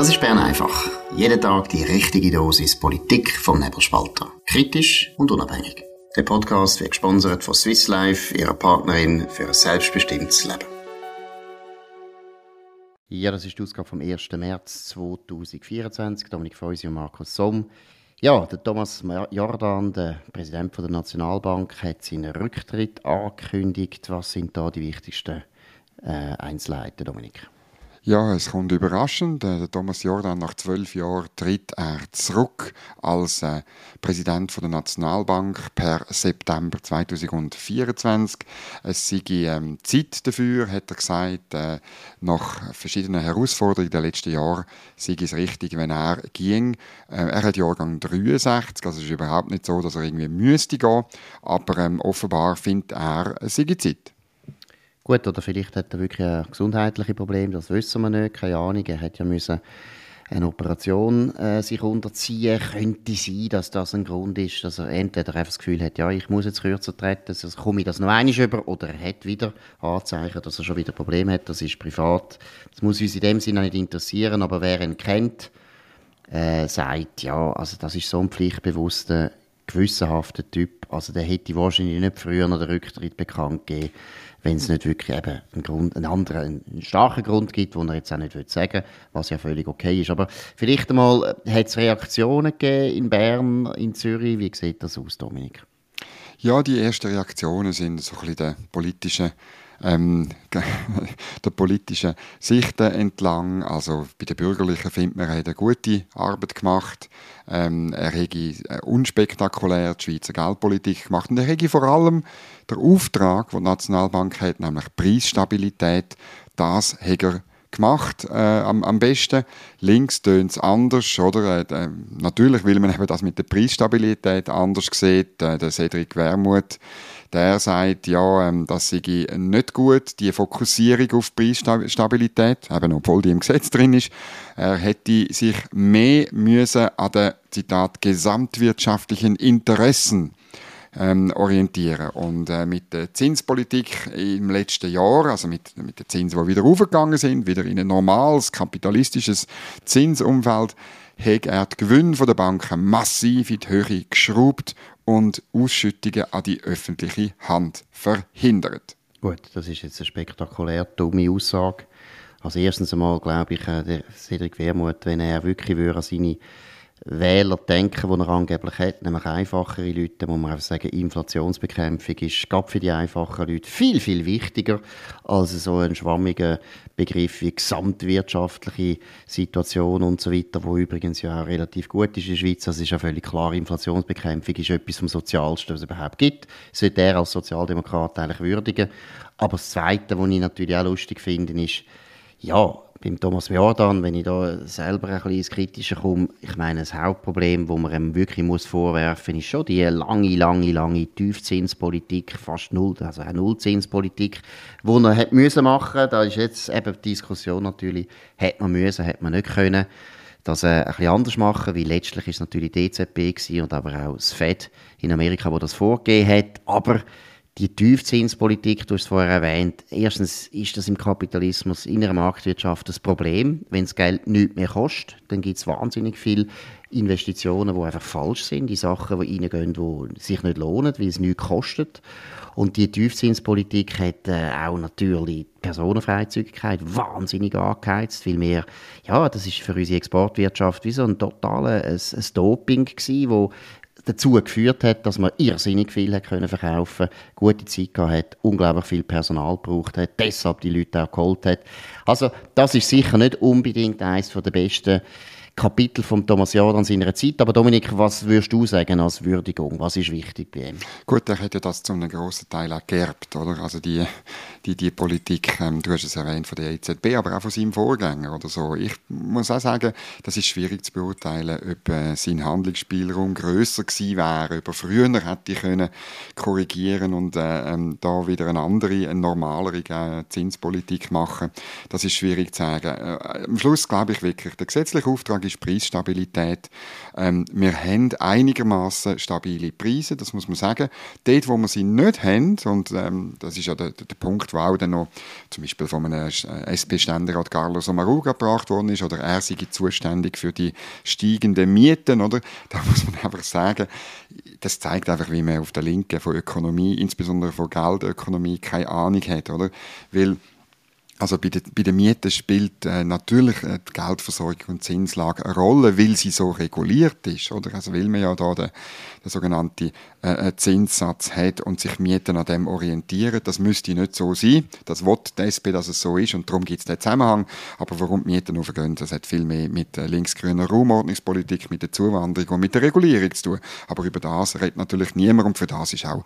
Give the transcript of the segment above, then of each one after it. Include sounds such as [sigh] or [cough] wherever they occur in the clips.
Das ist Bern einfach. Jeden Tag die richtige Dosis Politik vom Nebelspalter. Kritisch und unabhängig. Der Podcast wird gesponsert von Swiss Life, ihrer Partnerin für ein selbstbestimmtes Leben. Ja, das ist die Ausgabe vom 1. März 2024. Dominik Feusi und Markus Somm. Ja, der Thomas Jordan, der Präsident der Nationalbank, hat seinen Rücktritt angekündigt. Was sind da die wichtigsten äh, Einzelheiten, Dominik? Ja, es kommt überraschend. Äh, Thomas Jordan nach zwölf Jahren tritt er zurück als äh, Präsident von der Nationalbank per September 2024. Es sei ähm, Zeit dafür, hat er gesagt. Äh, nach verschiedenen Herausforderungen der letzten Jahre sei es richtig, wenn er ging. Äh, er hat Jahrgang 63, also es ist überhaupt nicht so, dass er irgendwie müsste gehen, aber ähm, offenbar findet er, es sei Zeit. Gut, oder vielleicht hat er wirklich ein gesundheitliches Problem, das wissen wir nicht, keine Ahnung. Er hat ja müssen eine Operation äh, sich unterziehen, könnte sein, dass das ein Grund ist, dass er entweder einfach das Gefühl hat, ja, ich muss jetzt kürzer treten, sonst komme ich das noch einmal über, oder er hat wieder Anzeichen, dass er schon wieder Probleme hat, das ist privat. Das muss uns in dem Sinne nicht interessieren, aber wer ihn kennt, äh, sagt, ja, also das ist so ein pflichtbewusster, gewissenhafter Typ, also der hätte wahrscheinlich nicht früher noch den Rücktritt bekannt gegeben, wenn es nicht wirklich eben einen, Grund, einen anderen, einen starken Grund gibt, den er jetzt auch nicht will sagen was ja völlig okay ist. Aber vielleicht einmal, äh, hat es Reaktionen gegeben in Bern, in Zürich? Wie sieht das aus, Dominik? Ja, die ersten Reaktionen sind so ein bisschen der politische ähm, [laughs] der politischen Sichten entlang. Also bei den Bürgerlichen findet man, er hat eine gute Arbeit gemacht. Ähm, er hat äh, unspektakulär die Schweizer Geldpolitik gemacht. Und er hat vor allem der Auftrag, den die Nationalbank hat, nämlich Preisstabilität, das hat er gemacht, äh, am, am besten. Links tönt es anders, oder? Äh, natürlich will man eben das mit der Preisstabilität anders sehen. Äh, der Cedric Wermuth der sagt, ja, ähm, das sei nicht gut, die Fokussierung auf Preisstabilität, eben obwohl die im Gesetz drin ist. Er hätte sich mehr müssen an den, Zitat, gesamtwirtschaftlichen Interessen ähm, orientieren. Und äh, mit der Zinspolitik im letzten Jahr, also mit, mit den Zinsen, die wieder aufgegangen sind, wieder in ein normales, kapitalistisches Zinsumfeld, hat er die Gewinne der Banken massiv in die Höhe geschraubt und Ausschüttungen an die öffentliche Hand verhindert. Gut, das ist jetzt eine spektakulär dumme Aussage. Also erstens einmal glaube ich, äh, der Cedric Wermuth, wenn er wirklich an seine Wähler denken, die er angeblich hat, nämlich einfachere Leute, muss man einfach sagen, Inflationsbekämpfung ist gerade für die einfachen Leute viel, viel wichtiger als so ein schwammiger Begriff wie gesamtwirtschaftliche Situation und so weiter, wo übrigens ja auch relativ gut ist in der Schweiz. Das ist ja völlig klar, Inflationsbekämpfung ist etwas vom Sozialsten, was es überhaupt gibt. Das sollte er als Sozialdemokrat eigentlich würdigen. Aber das Zweite, was ich natürlich auch lustig finde, ist, ja, beim Thomas Jordan, wenn ich da selber ein bisschen ins Kritische komme, ich meine, das Hauptproblem, das man ihm wirklich muss vorwerfen muss, ist schon die lange, lange, lange Tiefzinspolitik, fast null, also eine Nullzinspolitik, die er hat müssen machen. Da ist jetzt eben die Diskussion natürlich, hat man müssen, hat man nicht können, das äh, ein bisschen anders machen, weil letztlich ist natürlich die EZB und aber auch das Fed in Amerika, wo das vorgegeben hat, aber die Tiefzinspolitik, du hast es vorher erwähnt, erstens ist das im Kapitalismus, in einer Marktwirtschaft das Problem. Wenn das Geld nichts mehr kostet, dann gibt es wahnsinnig viele Investitionen, die einfach falsch sind, die Sachen, die reingehen, die sich nicht lohnen, weil es nichts kostet. Und die Tiefzinspolitik hat äh, auch natürlich die Personenfreizügigkeit wahnsinnig angeheizt, weil wir, ja, das ist für unsere Exportwirtschaft wie so ein totales ein, ein Doping gewesen, wo dazu geführt hat, dass man irrsinnig viel hat können verkaufen, gute Zeit gehabt hat, unglaublich viel Personal gebraucht hat, deshalb die Leute auch geholt hat. Also das ist sicher nicht unbedingt eines der besten Kapitel von Thomas Jordan seiner Zeit. Aber Dominik, was würdest du sagen als Würdigung? Was ist wichtig bei ihm? Gut, er hat ja das zu einem grossen Teil auch geerbt, oder? Also die, die, die Politik, ähm, du hast es erwähnt, von der EZB, aber auch von seinem Vorgänger oder so. Ich muss auch sagen, das ist schwierig zu beurteilen, ob äh, sein Handlungsspielraum grösser gewesen wäre, ob er früher hätte können korrigieren und äh, ähm, da wieder eine andere, eine normalere äh, Zinspolitik machen. Das ist schwierig zu sagen. Äh, am Schluss glaube ich wirklich, der gesetzliche Auftrag Frage ist Preisstabilität. Ähm, wir haben einigermaßen stabile Preise, das muss man sagen. Dort, wo wir sie nicht haben, und ähm, das ist ja der, der, Punkt, wo auch dann noch zum Beispiel von einem äh, SP-Ständerat Carlos Omaruga gebracht worden ist, oder er sei zuständig für die steigenden Mieten, oder? Da muss man einfach sagen, das zeigt einfach, wie man auf der Linken von Ökonomie, insbesondere von Geldökonomie, keine Ahnung hat, oder? Weil also bei den, bei den Mieten spielt äh, natürlich äh, die Geldversorgung und Zinslage eine Rolle, weil sie so reguliert ist, oder? Also weil man ja da den, den sogenannten äh, äh, Zinssatz hat und sich Mieten an dem orientieren. Das müsste nicht so sein. Das will die dass es so ist und darum gibt es den Zusammenhang. Aber warum die Mieten aufgehen, das hat viel mehr mit äh, linksgrüner Raumordnungspolitik, mit der Zuwanderung und mit der Regulierung zu tun. Aber über das redet natürlich niemand und für das ist auch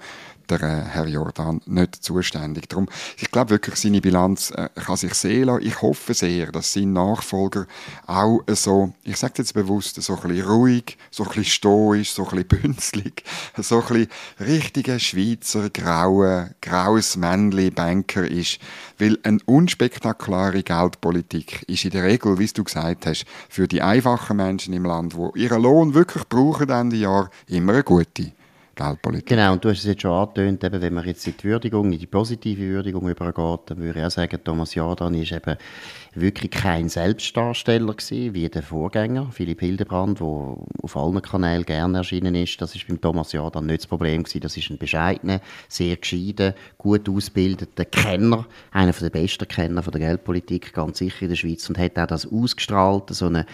der äh, Herr Jordan nicht zuständig. Darum, ich glaube wirklich, seine Bilanz äh, kann sich sehen lassen. Ich hoffe sehr, dass sein Nachfolger auch so, ich sage jetzt bewusst, so ein bisschen ruhig, so ein bisschen stoisch, so ein bisschen [laughs] bünzlig, so ein bisschen richtiger Schweizer, grauer, graues Männli Banker ist. Weil eine unspektakulare Geldpolitik ist in der Regel, wie du gesagt hast, für die einfachen Menschen im Land, die ihren Lohn wirklich brauchen Ende Jahr, immer eine gute. Geldpolitik. Genau, und du hast es jetzt schon angetönt, eben, wenn man jetzt in die Würdigung, in die positive Würdigung übergeht, dann würde ich auch sagen, Thomas Jordan ist eben wirklich kein Selbstdarsteller gewesen, wie der Vorgänger, Philipp Hildebrand, der auf allen Kanälen gerne erschienen ist. Das ist beim Thomas Jordan nicht das Problem gewesen. Das ist ein bescheidener, sehr gescheiter, gut ausgebildeter Kenner, einer der besten Kenner von der Geldpolitik, ganz sicher in der Schweiz, und hat auch das ausgestrahlt, so eine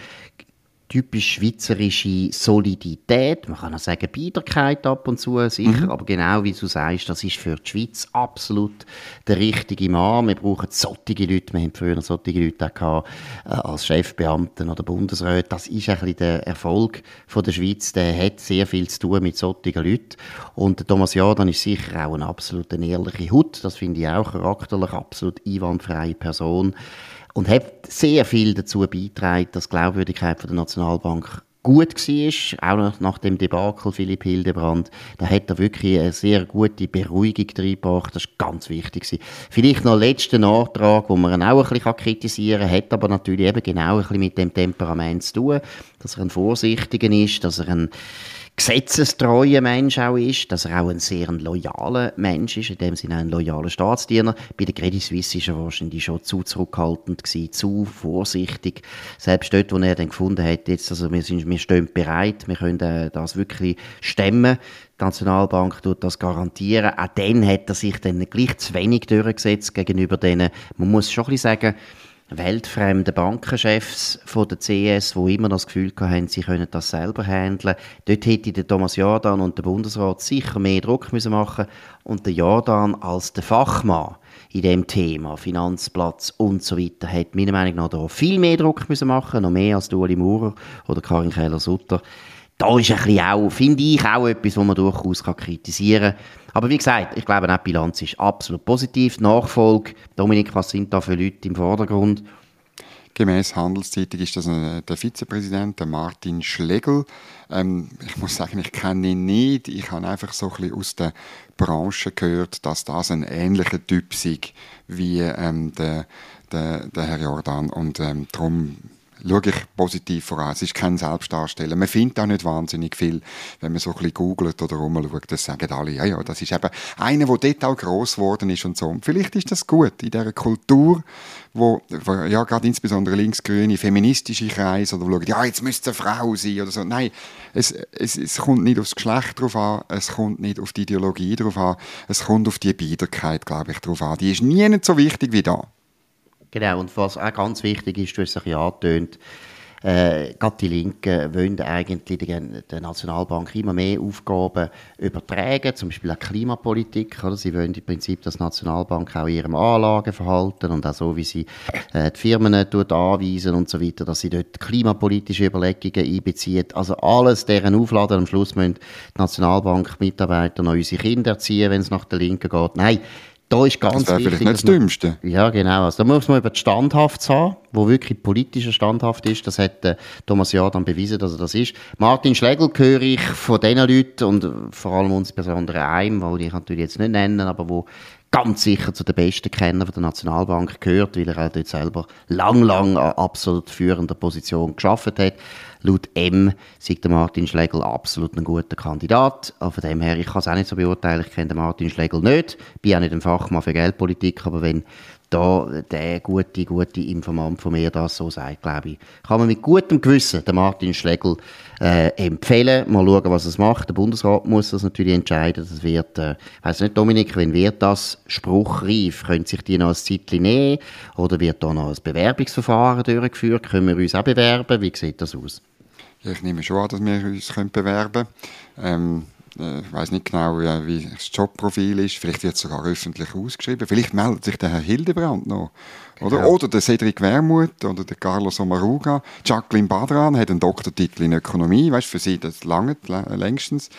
typisch schweizerische Solidität, man kann auch sagen Biederkeit ab und zu, sicher, mhm. aber genau wie du sagst, das ist für die Schweiz absolut der richtige Mann. Wir brauchen solche Leute, wir haben früher solche Leute auch gehabt, äh, als Chefbeamten oder Bundesräte. Das ist ein bisschen der Erfolg von der Schweiz, der hat sehr viel zu tun mit solchen Leuten. Und Thomas Jordan ist sicher auch eine absolut ehrliche Hut, das finde ich auch charakterlich, absolut einwandfreie Person und hat sehr viel dazu beigetragen, dass die Glaubwürdigkeit von der Nationalbank gut war, auch nach dem Debakel Philipp Hildebrand, da hat er wirklich eine sehr gute Beruhigung reingebracht, das ist ganz wichtig. Vielleicht noch ein letzter Nachtrag, wo man ihn auch ein bisschen kritisieren kann, hat aber natürlich eben genau ein bisschen mit dem Temperament zu tun, dass er ein Vorsichtiger ist, dass er ein gesetzestreuer Mensch auch ist, dass er auch ein sehr loyaler Mensch ist, in dem Sinne ein loyaler Staatsdiener. Bei der Credit Suisse war er wahrscheinlich schon zu zurückhaltend gewesen, zu vorsichtig. Selbst dort, wo er dann gefunden hat, jetzt, also wir, sind, wir stehen bereit, wir können äh, das wirklich stemmen. Die Nationalbank tut das garantieren. Auch dann hat er sich dann gleich zu wenig durchgesetzt gegenüber denen. Man muss schon ein bisschen sagen, weltfremden Bankenchefs von der CS, wo immer das Gefühl hatten, sie können das selber handeln. Dort hätte der Thomas Jordan und der Bundesrat sicher mehr Druck müssen machen und der Jordan als der Fachmann in dem Thema Finanzplatz und so weiter hat meiner Meinung nach da viel mehr Druck müssen machen, noch mehr als Ueli Maurer oder Karin Keller-Sutter da ist ein bisschen auch, finde ich, auch etwas, was man durchaus kritisieren kann. Aber wie gesagt, ich glaube, die Bilanz ist absolut positiv. Nachfolge, Dominik, was sind da für Leute im Vordergrund? Gemäß Handelszeitung ist das äh, der Vizepräsident, der Martin Schlegel. Ähm, ich muss sagen, ich kenne ihn nicht. Ich habe einfach so ein bisschen aus der Branche gehört, dass das ein ähnlicher Typ ist wie ähm, der, der, der Herr Jordan. Und ähm, darum schaue ich positiv voran. Es ist kein Selbstdarsteller. Man findet auch nicht wahnsinnig viel, wenn man so ein bisschen googelt oder rumschaut. Das sagen alle, ja, ja, das ist eben einer, der dort auch gross geworden ist und so. Und vielleicht ist das gut in dieser Kultur, wo, ja, gerade insbesondere linksgrüne, feministische Kreise oder schauen, ja, jetzt müsste eine Frau sein oder so. Nein, es, es, es kommt nicht aufs Geschlecht drauf an, es kommt nicht auf die Ideologie drauf an, es kommt auf die Biederkeit, glaube ich, drauf an. Die ist nie so wichtig wie da. Genau, und was auch ganz wichtig ist, du hast es ja angetönt, äh, gerade die Linken wollen eigentlich der Nationalbank immer mehr Aufgaben übertragen, zum Beispiel auch Klimapolitik. Oder? Sie wollen im Prinzip, dass die Nationalbank auch ihrem Anlageverhalten und auch so, wie sie äh, die Firmen tut, anweisen und so weiter, dass sie dort klimapolitische Überlegungen einbezieht. Also alles deren Aufladen. Am Schluss müssen die Nationalbank-Mitarbeiter noch unsere Kinder erziehen, wenn es nach der Linken geht. Nein, da ist ganz das wichtig. vielleicht nicht das Dümmste. Ja, genau. Also, da muss man über die Standhaft haben, wo wirklich politischer Standhaft ist. Das hat äh, Thomas Jordan bewiesen, dass er das ist. Martin Schlegel höre ich von diesen Leuten und vor allem insbesondere einem, weil ich natürlich jetzt nicht nennen, aber wo ganz sicher zu den besten Kennern der Nationalbank gehört, weil er auch dort selber lang, lang an absolut führender Position geschafft hat. Laut M der Martin Schlegel absolut ein guter Kandidat. Von dem her, ich kann es auch nicht so beurteilen, ich kenne den Martin Schlegel nicht, bin auch nicht ein Fachmann für Geldpolitik, aber wenn da der gute, gute Informant von mir das so sagt, glaube ich, kann man mit gutem Gewissen den Martin Schlegel äh, empfehlen. Mal schauen, was es macht. Der Bundesrat muss das natürlich entscheiden. Das wird, äh, weiß nicht, Dominik, wenn wird das spruchreif? Können sich die noch ein Zeitchen nehmen? Oder wird da noch ein Bewerbungsverfahren durchgeführt? Können wir uns auch bewerben? Wie sieht das aus? Ich nehme schon an, dass wir uns bewerben können. Ähm, äh, ich weiß nicht genau, wie das Jobprofil ist. Vielleicht wird es sogar öffentlich ausgeschrieben. Vielleicht meldet sich der Herr Hildebrand noch. Oder, genau. oder der Cedric Wermuth oder der Carlos Omaruga. Jacqueline Badran hat einen Doktortitel in Ökonomie. Weißt, für sie das lange längstens.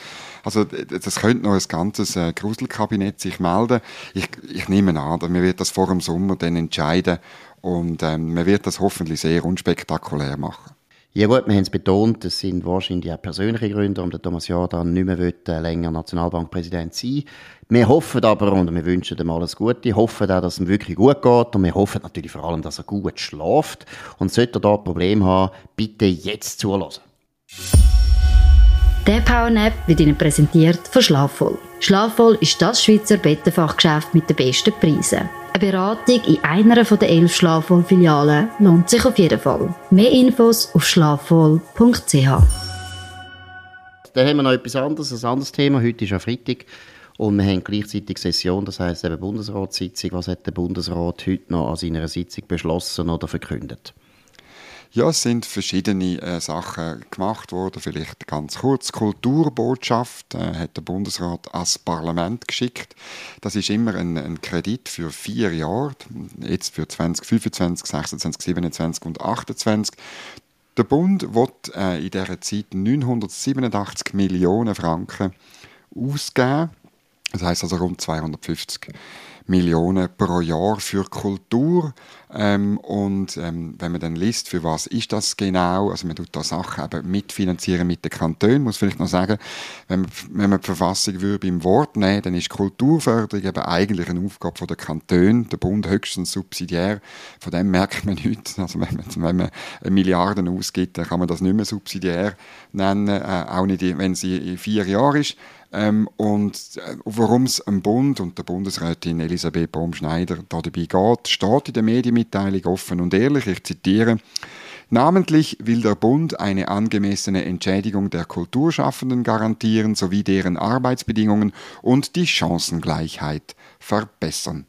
Also das könnte noch ein ganzes äh, Gruselkabinett sich melden. Ich, ich nehme an, man wird das vor dem Sommer dann entscheiden und ähm, man wird das hoffentlich sehr unspektakulär machen. Ja gut, wir haben es betont, es sind wahrscheinlich auch persönliche Gründe, warum Thomas Jordan nicht mehr will, äh, länger Nationalbankpräsident sein Wir hoffen aber, und wir wünschen ihm alles Gute, hoffen auch, dass es ihm wirklich gut geht und wir hoffen natürlich vor allem, dass er gut schläft. Und sollte er da ein Problem haben, bitte jetzt zulassen. Der PowerNap wird Ihnen präsentiert von Schlafvoll. Schlafvoll ist das Schweizer Bettenfachgeschäft mit den besten Preisen. Eine Beratung in einer der elf Schlafwohl-Filialen lohnt sich auf jeden Fall. Mehr Infos auf schlafwohl.ch. Dann haben wir noch etwas anderes, ein anderes Thema. Heute ist ja Freitag und wir haben gleichzeitig Session, das heisst eben Bundesratssitzung. Was hat der Bundesrat heute noch an seiner Sitzung beschlossen oder verkündet? Ja, es sind verschiedene äh, Sachen gemacht worden. Vielleicht ganz kurz. Kulturbotschaft äh, hat der Bundesrat ans Parlament geschickt. Das ist immer ein, ein Kredit für vier Jahre. Jetzt für 2025, 26, 27 und 28. Der Bund wird äh, in dieser Zeit 987 Millionen Franken ausgeben. Das heißt also rund 250 Millionen pro Jahr für Kultur. Ähm, und ähm, wenn man dann liest, für was ist das genau, also man tut da Sachen eben mitfinanzieren mit den Kantonen, muss vielleicht noch sagen, wenn man, wenn man die Verfassung würde beim Wort nehmen, dann ist Kulturförderung eben eigentlich eine Aufgabe der Kantone, der Bund höchstens subsidiär, von dem merkt man nichts, also wenn man, wenn man Milliarden ausgibt, dann kann man das nicht mehr subsidiär nennen, äh, auch nicht, wenn sie in vier Jahren ist. Ähm, und äh, worum es am Bund und der Bundesrätin Elisabeth Baum-Schneider dabei geht, steht in der Medienmitteilung offen und ehrlich. Ich zitiere. Namentlich will der Bund eine angemessene Entschädigung der Kulturschaffenden garantieren sowie deren Arbeitsbedingungen und die Chancengleichheit verbessern.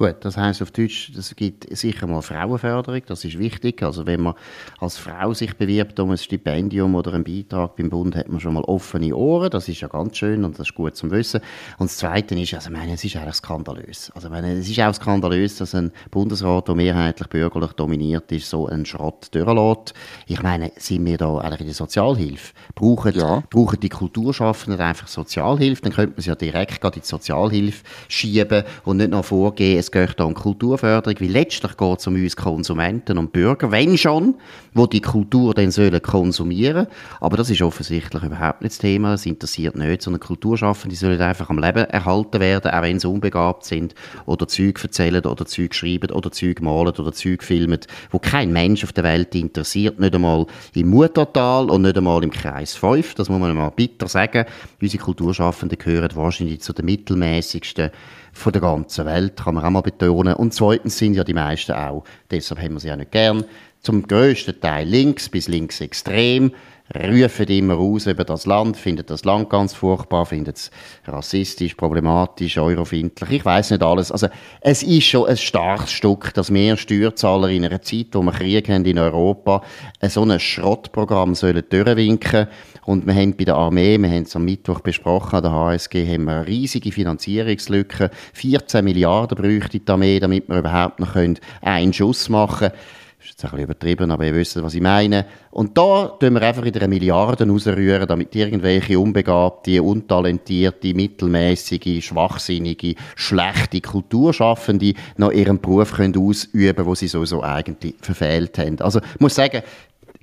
Gut, das heißt auf Deutsch, es gibt sicher mal Frauenförderung, das ist wichtig. Also wenn man als Frau sich bewirbt um ein Stipendium oder einen Beitrag beim Bund, hat man schon mal offene Ohren, das ist ja ganz schön und das ist gut zum Wissen. Und das Zweite ist, also ich meine, es ist eigentlich skandalös. Also ich meine, es ist auch skandalös, dass ein Bundesrat, der mehrheitlich bürgerlich dominiert ist, so einen Schrott durchlässt. Ich meine, sind wir da eigentlich in der Sozialhilfe? Brauchen, ja. brauchen die Kulturschaffenden einfach Sozialhilfe? Dann könnte man es ja direkt in die Sozialhilfe schieben und nicht noch vorgehen, es geht um Kulturförderung, weil letztlich geht es um uns Konsumenten und Bürger, wenn schon, wo die Kultur dann sollen konsumieren. Aber das ist offensichtlich überhaupt nicht das Thema, das interessiert nicht, sondern Kulturschaffende sollen einfach am Leben erhalten werden, auch wenn sie unbegabt sind oder Zeug erzählen oder Zeug schreiben oder Zeug malen oder Zeug filmen, wo kein Mensch auf der Welt interessiert, nicht einmal im Muttertal und nicht einmal im Kreis 5, das muss man mal bitter sagen. Unsere Kulturschaffenden gehören wahrscheinlich zu den mittelmäßigsten von der ganzen Welt, kann man auch mal betonen. Und zweitens sind ja die meisten auch, deshalb haben wir sie auch nicht gern, zum grössten Teil links bis links extrem, rufen immer raus über das Land, finden das Land ganz furchtbar, finden es rassistisch, problematisch, eurofindlich, ich weiß nicht alles. Also es ist schon ein starkes Stück, dass mehr Steuerzahler in einer Zeit, wo wir Krieg haben in Europa, so ein Schrottprogramm sollen durchwinken und wir haben bei der Armee, wir haben es am Mittwoch besprochen, an der HSG, haben wir riesige Finanzierungslücke. 14 Milliarden bräuchte die Armee, damit wir überhaupt noch einen Schuss machen können. Das ist ein bisschen übertrieben, aber ihr wisst, was ich meine. Und da tun wir einfach wieder eine Milliarde rausrühren, damit irgendwelche unbegabte, untalentierte, mittelmäßige, schwachsinnige, schlechte Kulturschaffende noch ihren Beruf können ausüben können, den sie sowieso eigentlich verfehlt haben. Also, ich muss sagen,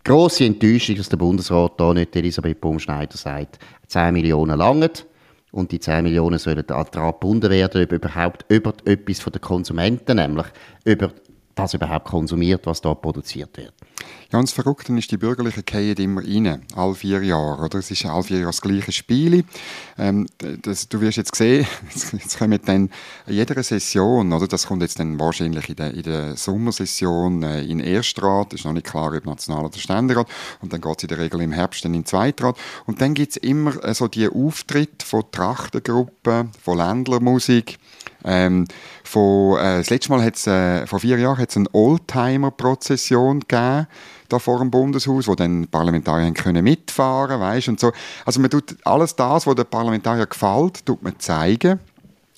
grosse Enttäuschung, dass der Bundesrat da nicht Elisabeth Baumschneider sagt, 10 Millionen langen. und die 10 Millionen sollen daran gebunden werden, ob überhaupt über etwas von den Konsumenten, nämlich über das überhaupt konsumiert, was da produziert wird. Und das Verrückte ist, die Bürgerlichen gehen immer rein, alle vier Jahre. Oder? Es ist alle vier Jahre das gleiche Spiel. Ähm, das, du wirst jetzt sehen, [laughs] jetzt kommen dann in jeder Session, oder? das kommt jetzt dann wahrscheinlich in der, in der Sommersession äh, in Erstrat, ist noch nicht klar, ob National- oder Ständerat, und dann geht es in der Regel im Herbst dann in Zweitrat. Und dann gibt es immer äh, so die Auftritte von Trachtengruppen, von Ländlermusik, ähm, von, äh, das letzte Mal hat's, äh, vor vier Jahren hat es eine Oldtimer-Prozession gegeben, da vor dem Bundeshaus, wo dann Parlamentarier können mitfahren, weißt und so. Also man tut alles das, was den Parlamentarier gefällt, tut man zeigen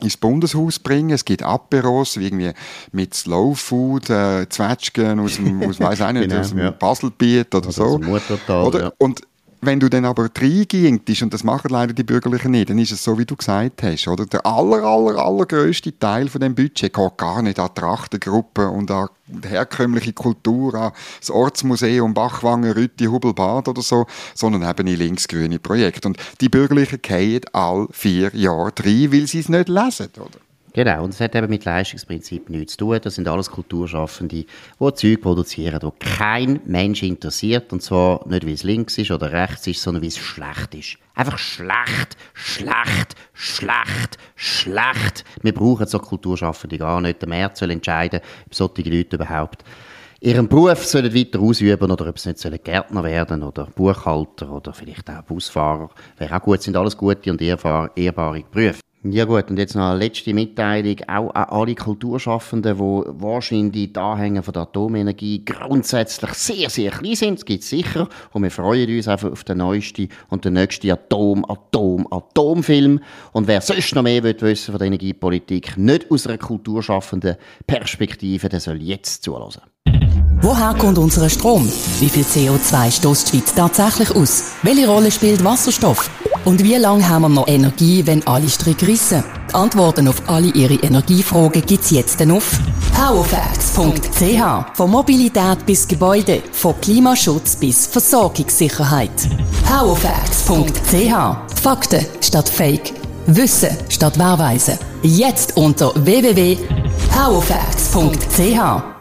ins Bundeshaus bringen. Es gibt Aperos, wie irgendwie mit Slow Food, äh, Zwetschgen aus dem, aus, weiss auch nicht, [laughs] genau, aus dem ja. Baselbiet oder, oder so. Oder, ja. Und wenn du dann aber reingehst, und das machen leider die Bürgerlichen nicht, dann ist es so, wie du gesagt hast, oder? Der aller, aller, allergrößte Teil von dem Budget geht gar nicht an Trachtengruppen und an herkömmliche Kultur, an das Ortsmuseum Bachwangen, Rütti, Hubelbad oder so, sondern eben in linksgrüne Projekte. Und die Bürgerlichen gehen all vier Jahre rein, weil sie es nicht lesen, oder? Genau, und es hat eben mit Leistungsprinzip nichts zu tun. Das sind alles Kulturschaffende, die Zeug produzieren, die kein Mensch interessiert. Und zwar nicht, wie es links ist oder rechts ist, sondern wie es schlecht ist. Einfach schlecht, schlecht, schlecht, schlecht. Wir brauchen so Kulturschaffende gar nicht. Der März soll entscheiden, ob solche Leute überhaupt ihren Beruf sollen weiter ausüben oder ob sie nicht Gärtner werden oder Buchhalter oder vielleicht auch Busfahrer. Wäre auch gut, sind alles gute und ehrbare Berufe. Ja gut, und jetzt noch eine letzte Mitteilung, auch an alle Kulturschaffenden, die wahrscheinlich die Anhänger von der Atomenergie grundsätzlich sehr, sehr klein sind, das gibt es sicher, und wir freuen uns einfach auf den neuesten und den nächsten Atom, Atom, Atomfilm. Und wer sonst noch mehr will von der Energiepolitik, nicht aus einer kulturschaffenden Perspektive, der soll jetzt zulassen. Woher kommt unser Strom? Wie viel CO2 stößt die Schweiz tatsächlich aus? Welche Rolle spielt Wasserstoff? Und wie lange haben wir noch Energie, wenn alle Stricke rissen? Die Antworten auf alle Ihre Energiefragen gibt's jetzt auf powerfacts.ch. Von Mobilität bis Gebäude, von Klimaschutz bis Versorgungssicherheit. powerfacts.ch. Fakten statt Fake. Wissen statt Wahrweise. Jetzt unter www.powerfacts.ch.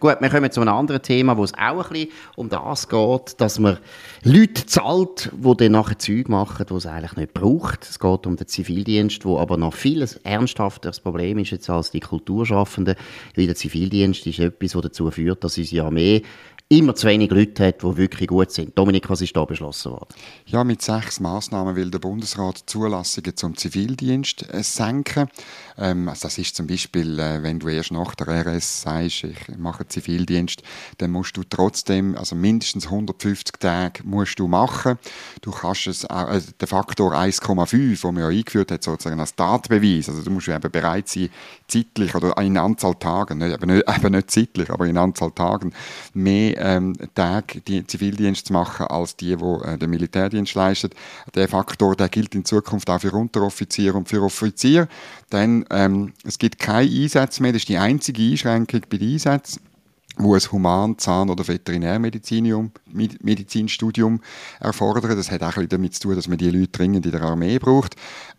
Gut, wir kommen zu einem anderen Thema, wo es auch ein bisschen um das geht, dass man Leute zahlt, die dann nachher Zeug machen, die es eigentlich nicht braucht. Es geht um den Zivildienst, wo aber noch viel ernsthafteres Problem ist jetzt als die Kulturschaffenden, weil der Zivildienst ist etwas, das dazu führt, dass unsere Armee immer zu wenig Leute hat, die wirklich gut sind. Dominik, was ist da beschlossen worden? Ja, mit sechs Massnahmen will der Bundesrat Zulassungen zum Zivildienst äh, senken. Ähm, also das ist zum Beispiel, äh, wenn du erst nach der RS sagst, ich mache Zivildienst, dann musst du trotzdem, also mindestens 150 Tage musst du machen. Du kannst es, äh, der Faktor 1,5, den man ja eingeführt hat, sozusagen als Tatbeweis, also du musst eben bereit sein, zeitlich oder in Anzahl Tagen, nicht, eben, nicht, [laughs] eben nicht zeitlich, aber in Anzahl Tagen mehr ähm, Tage die Zivildienst zu machen, als die, die äh, den Militärdienst leisten. Der Faktor, der gilt in Zukunft auch für Unteroffiziere und für Offiziere. Denn ähm, es gibt keine Einsätze mehr, das ist die einzige Einschränkung bei den Einsätzen wo ein Human-, Zahn- oder Veterinärmedizinstudium erfordert. Das hat auch ein damit zu tun, dass man die Leute dringend in der Armee braucht.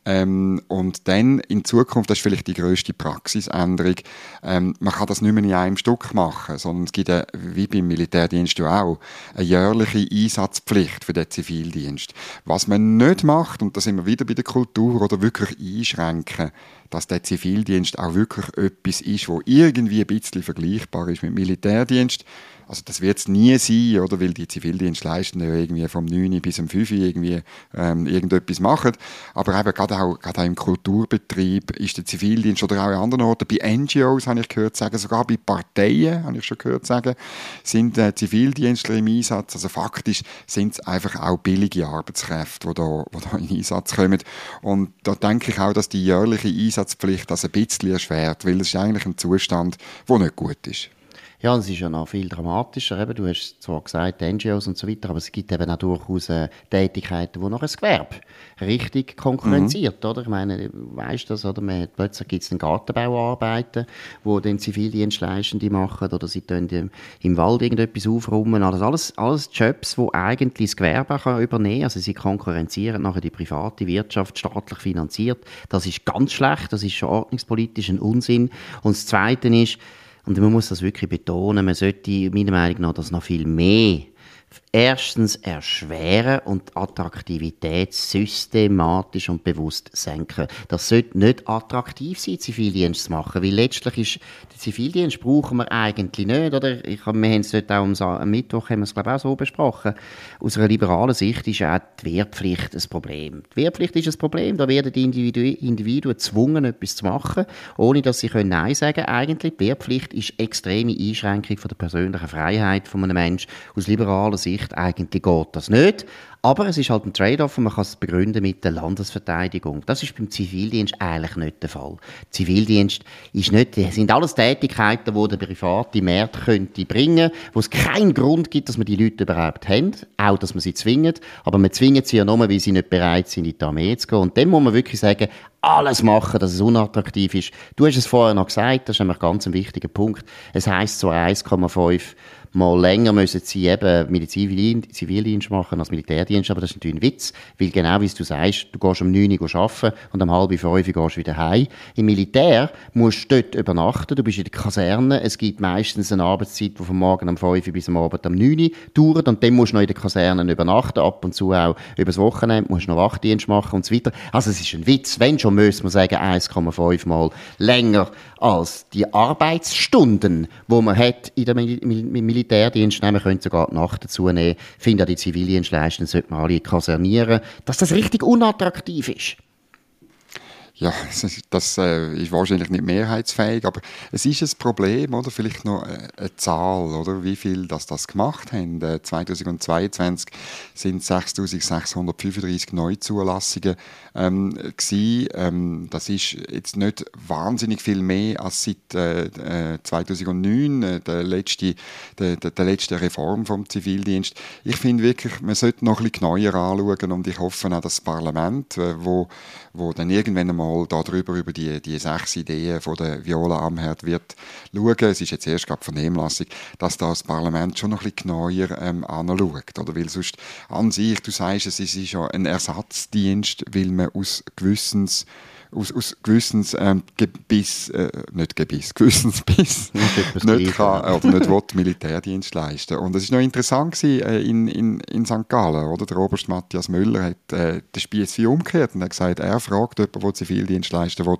Ähm, und dann in Zukunft, das ist vielleicht die größte Praxisänderung, ähm, man kann das nicht mehr in einem Stück machen, sondern es gibt, eine, wie beim Militärdienst auch, eine jährliche Einsatzpflicht für den Zivildienst. Was man nicht macht, und da sind wir wieder bei der Kultur, oder wirklich einschränken, dass der Zivildienst auch wirklich etwas ist, wo irgendwie ein bisschen vergleichbar ist mit Militärdienst. Also das wird es nie sein, oder? Weil die Zivildienstleistenden ja irgendwie vom 9 bis um 5 irgendwie ähm, irgendetwas machen. Aber eben gerade auch, gerade auch im Kulturbetrieb ist der Zivildienst oder auch in anderen Orten, bei NGOs habe ich gehört sagen, sogar bei Parteien habe ich schon gehört sagen, sind äh, Zivildienstler im Einsatz. Also faktisch sind es einfach auch billige Arbeitskräfte, die da, die da in Einsatz kommen. Und da denke ich auch, dass die jährliche Einsatzpflicht das ein bisschen erschwert, weil es ist eigentlich ein Zustand, der nicht gut ist. Ja, es ist ja noch viel dramatischer. Eben, du hast zwar gesagt, NGOs und so weiter, aber es gibt eben auch durchaus äh, Tätigkeiten, wo noch ein Gewerbe richtig konkurrenziert, mhm. oder? Ich meine, weißt du das, oder? Man hat, plötzlich gibt es einen Gartenbauarbeiten, wo den Zivildienstleistende machen, oder sie tun im, im Wald irgendetwas aufräumen. Also alles, alles Jobs, wo eigentlich das Gewerbe kann übernehmen kann. Also sie konkurrenzieren nachher die private Wirtschaft, staatlich finanziert. Das ist ganz schlecht, das ist schon ordnungspolitisch ein Unsinn. Und das Zweite ist, und man muss das wirklich betonen, man sollte meiner Meinung nach das noch viel mehr erstens erschweren und Attraktivität systematisch und bewusst senken. Das sollte nicht attraktiv sein, Zivildienst zu machen, weil letztlich ist, den Zivildienst brauchen wir eigentlich nicht, oder? Ich, wir haben es heute auch am, Mittwoch, haben wir es glaube ich auch so besprochen. Aus einer liberalen Sicht ist auch die Wehrpflicht ein Problem. Die Wehrpflicht ist ein Problem, da werden die Individu Individuen gezwungen, etwas zu machen, ohne dass sie können Nein sagen können. Eigentlich, die Wehrpflicht ist extreme Einschränkung von der persönlichen Freiheit von einem Menschen aus liberaler Sicht eigentlich geht das nicht. Aber es ist halt ein Trade-off und man kann es begründen mit der Landesverteidigung. Das ist beim Zivildienst eigentlich nicht der Fall. Zivildienst ist nicht, sind alles Tätigkeiten, die der private Markt könnte bringen, wo es keinen Grund gibt, dass man die Leute überhaupt haben, auch, dass man sie zwingt. Aber man zwingt sie ja nur, weil sie nicht bereit sind, in die Armee zu gehen. Und dann muss man wirklich sagen, alles machen, dass es unattraktiv ist. Du hast es vorher noch gesagt, das ist nämlich ganz ein wichtiger Punkt. Es heisst so 1,5 mal länger müssen sie eben Zivildienst machen als Militärdienst, aber das ist natürlich ein Witz, weil genau wie du sagst, du gehst um 9 Uhr arbeiten und um halb 5 Uhr gehst du wieder heim. Im Militär musst du dort übernachten, du bist in der Kaserne, es gibt meistens eine Arbeitszeit, die von morgen um 5 Uhr bis am Abend um 9 Uhr dauert und dann musst du noch in der Kaserne übernachten, ab und zu auch übers Wochenende musst du noch Wachdienst machen und so weiter. Also es ist ein Witz, wenn schon müsste man sagen 1,5 Mal länger als die Arbeitsstunden, wo man hat in der Mil Mil Militärdienst, nehmen, könnte sogar die Nacht dazu nehmen, finde ja die Zivildienstleister sollte man alle kasernieren, dass das richtig unattraktiv ist. Ja, [laughs] das äh, ist wahrscheinlich nicht mehrheitsfähig, aber es ist ein Problem, oder? Vielleicht noch äh, eine Zahl, oder? Wie viel das das gemacht haben. Äh, 2022 sind 6.635 Neuzulassungen ähm, gewesen. Ähm, das ist jetzt nicht wahnsinnig viel mehr als seit äh, 2009, äh, äh, der letzte, der, der, letzte Reform vom Zivildienst. Ich finde wirklich, man sollte noch ein bisschen genauer anschauen und ich hoffe auch, dass das Parlament, äh, wo, wo dann irgendwann einmal mal darüber, über die, die sechs Ideen von der Viola Amherd wird schauen. Es ist jetzt erst gerade Vernehmlassung, dass das Parlament schon noch ein bisschen genauer ähm, anschaut. Oder? Weil sonst an sich, du sagst, es ist ja ein Ersatzdienst, weil man aus Gewissens aus, aus Gewissens ähm, äh, nicht Gebiss, [laughs] Gewissensbiss nicht, kann, äh, oder nicht will Militärdienst leisten. Und es war noch interessant gewesen, äh, in, in, in St. Gallen, oder? Der Oberst Matthias Müller hat äh, den Spieß wie umgekehrt und hat gesagt, er fragt jemanden, der Zivildienst leisten will,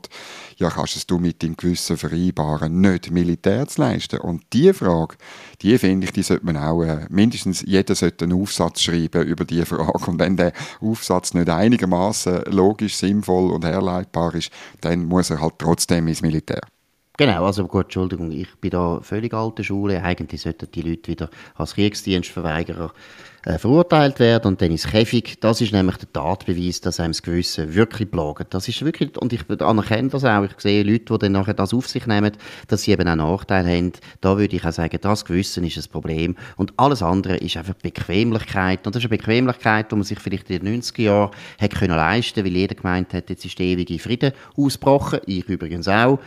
ja, kannst du mit deinem Gewissen vereinbaren, nicht Militär zu leisten? Und diese Frage, die finde ich, die sollte man auch, äh, mindestens jeder sollte einen Aufsatz schreiben über diese Frage. Und wenn der Aufsatz nicht einigermaßen logisch, sinnvoll und herleitbar ist, dann muss er halt trotzdem ins Militär. Genau, also gut, Entschuldigung, ich bin da völlig alte Schule. Eigentlich sollten die Leute wieder als Kriegsdienstverweigerer äh, verurteilt werden und dann ins Käfig. Das ist nämlich der Tatbeweis, dass einem das Gewissen wirklich plagt. Das ist wirklich, und ich anerkenne das auch. Ich sehe Leute, die dann nachher das auf sich nehmen, dass sie eben auch Nachteile haben. Da würde ich auch sagen, das Gewissen ist ein Problem. Und alles andere ist einfach Bequemlichkeit. Und das ist eine Bequemlichkeit, die man sich vielleicht in den 90er Jahren hätte können leisten weil jeder gemeint hat, jetzt ist der ewige Frieden ausgebrochen. Ich übrigens auch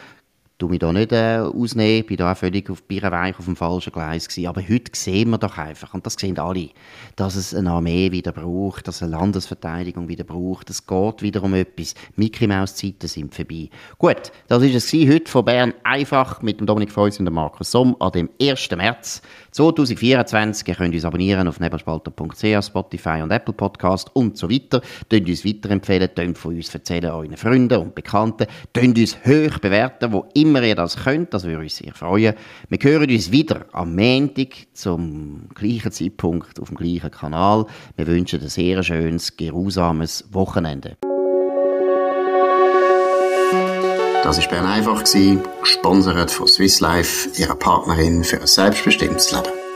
tu mich da nicht äh, ausnehmen, bin da auch völlig auf Birrenweich auf dem falschen Gleis gewesen. Aber heute sehen wir doch einfach, und das sehen alle, dass es eine Armee wieder braucht, dass eine Landesverteidigung wieder braucht. Es geht wieder um etwas. Mickey Maus Zeiten sind vorbei. Gut, das ist es heute von Bern einfach mit dem Dominik Feuss und dem Markus Somm an dem 1. März 2024. Ihr könnt uns abonnieren auf nebelspalter.ch, Spotify und Apple Podcast und so weiter. Könnt uns weiterempfehlen, könnt von uns erzählen euren Freunden und Bekannten, könnt uns hoch bewerten, wo immer ihr das könnt, das würde uns sehr freuen. Wir hören uns wieder am Montag zum gleichen Zeitpunkt auf dem gleichen Kanal. Wir wünschen ein sehr schönes, geruhsames Wochenende. Das war Bern einfach, gesponsert von Swiss Life, ihrer Partnerin für ein selbstbestimmtes Leben.